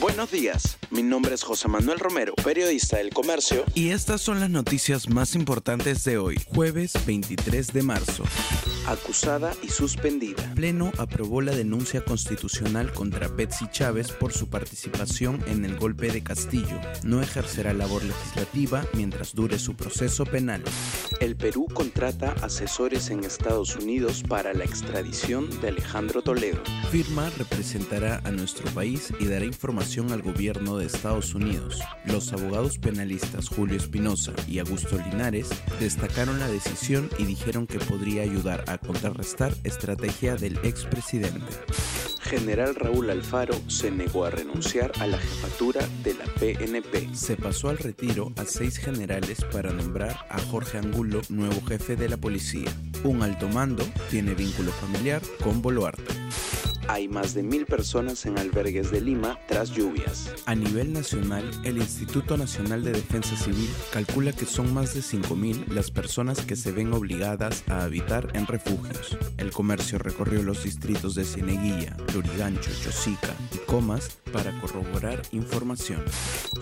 Buenos días, mi nombre es José Manuel Romero, periodista del Comercio. Y estas son las noticias más importantes de hoy, jueves 23 de marzo. Acusada y suspendida. Pleno aprobó la denuncia constitucional contra Betsy Chávez por su participación en el golpe de Castillo. No ejercerá labor legislativa mientras dure su proceso penal. El Perú contrata asesores en Estados Unidos para la extradición de Alejandro Toledo. Firma representará a nuestro país y dará información al gobierno de Estados Unidos. Los abogados penalistas Julio Espinosa y Augusto Linares destacaron la decisión y dijeron que podría ayudar a contrarrestar estrategia del expresidente. General Raúl Alfaro se negó a renunciar a la jefatura de la PNP. Se pasó al retiro a seis generales para nombrar a Jorge Angulo nuevo jefe de la policía. Un alto mando tiene vínculo familiar con Boluarte. Hay más de mil personas en albergues de Lima tras lluvias. A nivel nacional, el Instituto Nacional de Defensa Civil calcula que son más de 5.000 las personas que se ven obligadas a habitar en refugios. El comercio recorrió los distritos de Cieneguilla, Lurigancho, Chosica y Comas para corroborar información.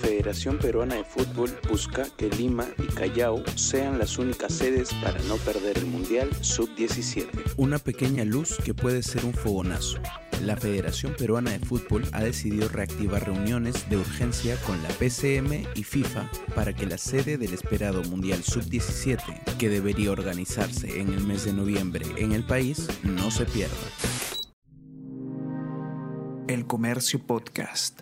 Federación Peruana de Fútbol busca que Lima y Callao sean las únicas sedes para no perder el Mundial Sub-17. Una pequeña luz que puede ser un fogonazo. La Federación Peruana de Fútbol ha decidido reactivar reuniones de urgencia con la PCM y FIFA para que la sede del esperado Mundial Sub-17, que debería organizarse en el mes de noviembre en el país, no se pierda. El Comercio Podcast.